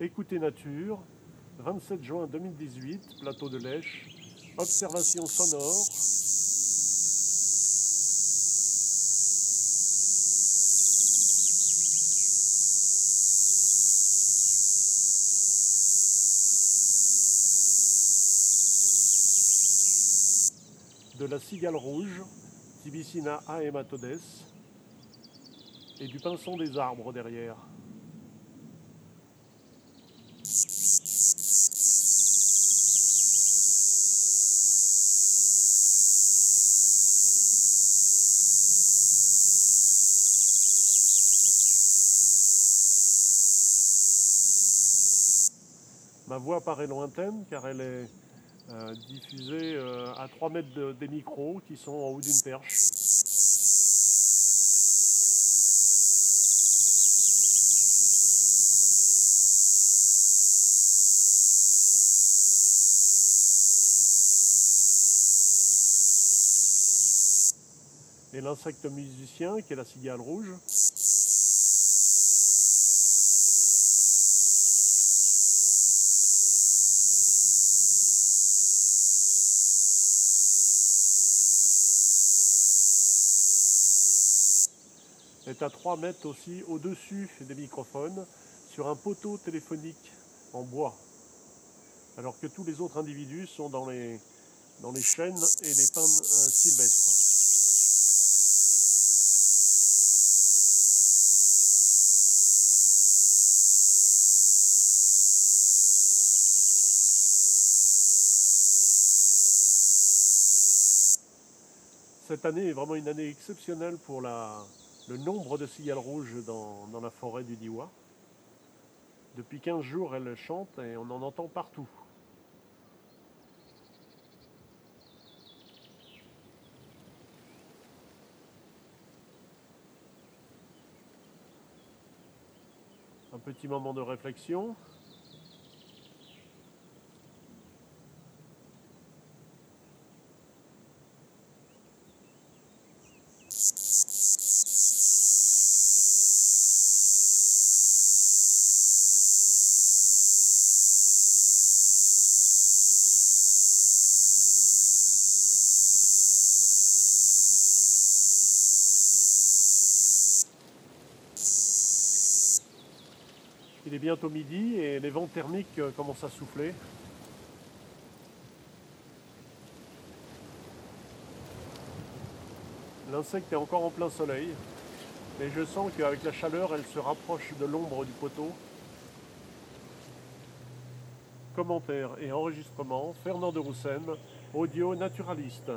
Écoutez Nature, 27 juin 2018, plateau de Lèche, observation sonore. de la cigale rouge, Tibicina aematodes, et du pinson des arbres derrière. Ma voix paraît lointaine car elle est euh, diffusée euh, à 3 mètres des micros qui sont en haut d'une perche. Et l'insecte musicien qui est la cigale rouge. Est à 3 mètres aussi au-dessus des microphones sur un poteau téléphonique en bois. Alors que tous les autres individus sont dans les, dans les chênes et les pins euh, sylvestres. Cette année est vraiment une année exceptionnelle pour la, le nombre de cigales rouges dans, la forêt du Diwa. Depuis 15 jours, elles chantent et on en entend partout. Un petit moment de réflexion. Il est bientôt midi et les vents thermiques euh, commencent à souffler. L'insecte est encore en plein soleil, mais je sens qu'avec la chaleur, elle se rapproche de l'ombre du poteau. Commentaires et enregistrements, Fernand de Roussen, audio naturaliste.